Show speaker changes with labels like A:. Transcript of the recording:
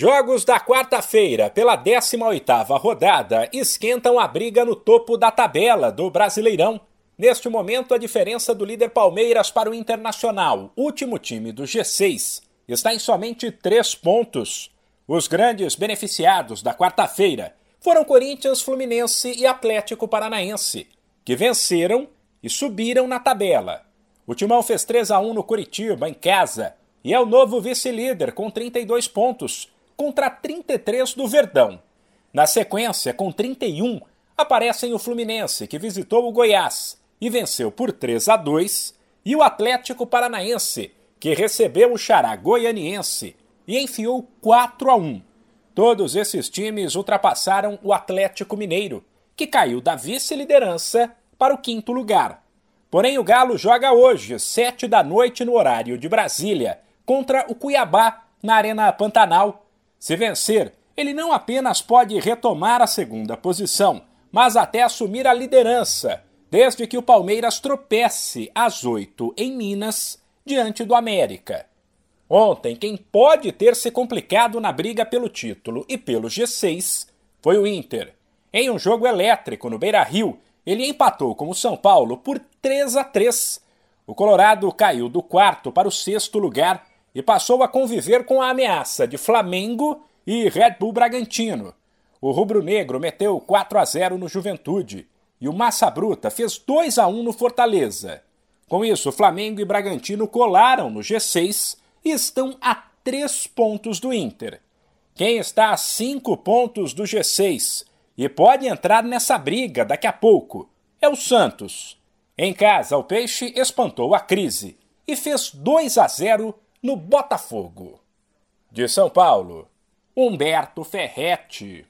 A: Jogos da quarta-feira, pela 18ª rodada, esquentam a briga no topo da tabela do Brasileirão. Neste momento, a diferença do líder Palmeiras para o Internacional, último time do G6, está em somente três pontos. Os grandes beneficiados da quarta-feira foram Corinthians, Fluminense e Atlético Paranaense, que venceram e subiram na tabela. O Timão fez 3 a 1 no Curitiba, em casa, e é o novo vice-líder com 32 pontos contra 33 do Verdão. Na sequência, com 31, aparecem o Fluminense, que visitou o Goiás e venceu por 3 a 2, e o Atlético Paranaense, que recebeu o Xará Goianiense e enfiou 4 a 1. Todos esses times ultrapassaram o Atlético Mineiro, que caiu da vice-liderança para o quinto lugar. Porém, o Galo joga hoje, sete da noite no horário de Brasília, contra o Cuiabá, na Arena Pantanal, se vencer, ele não apenas pode retomar a segunda posição, mas até assumir a liderança, desde que o Palmeiras tropece às oito em Minas, diante do América. Ontem, quem pode ter se complicado na briga pelo título e pelo G6 foi o Inter. Em um jogo elétrico no Beira Rio, ele empatou com o São Paulo por 3 a 3. O Colorado caiu do quarto para o sexto lugar e passou a conviver com a ameaça de Flamengo e Red Bull Bragantino. O rubro-negro meteu 4 a 0 no Juventude e o Massa Bruta fez 2 a 1 no Fortaleza. Com isso, Flamengo e Bragantino colaram no G6 e estão a 3 pontos do Inter. Quem está a 5 pontos do G6 e pode entrar nessa briga daqui a pouco é o Santos. Em casa, o Peixe espantou a crise e fez 2 a 0 no Botafogo. De São Paulo, Humberto Ferretti.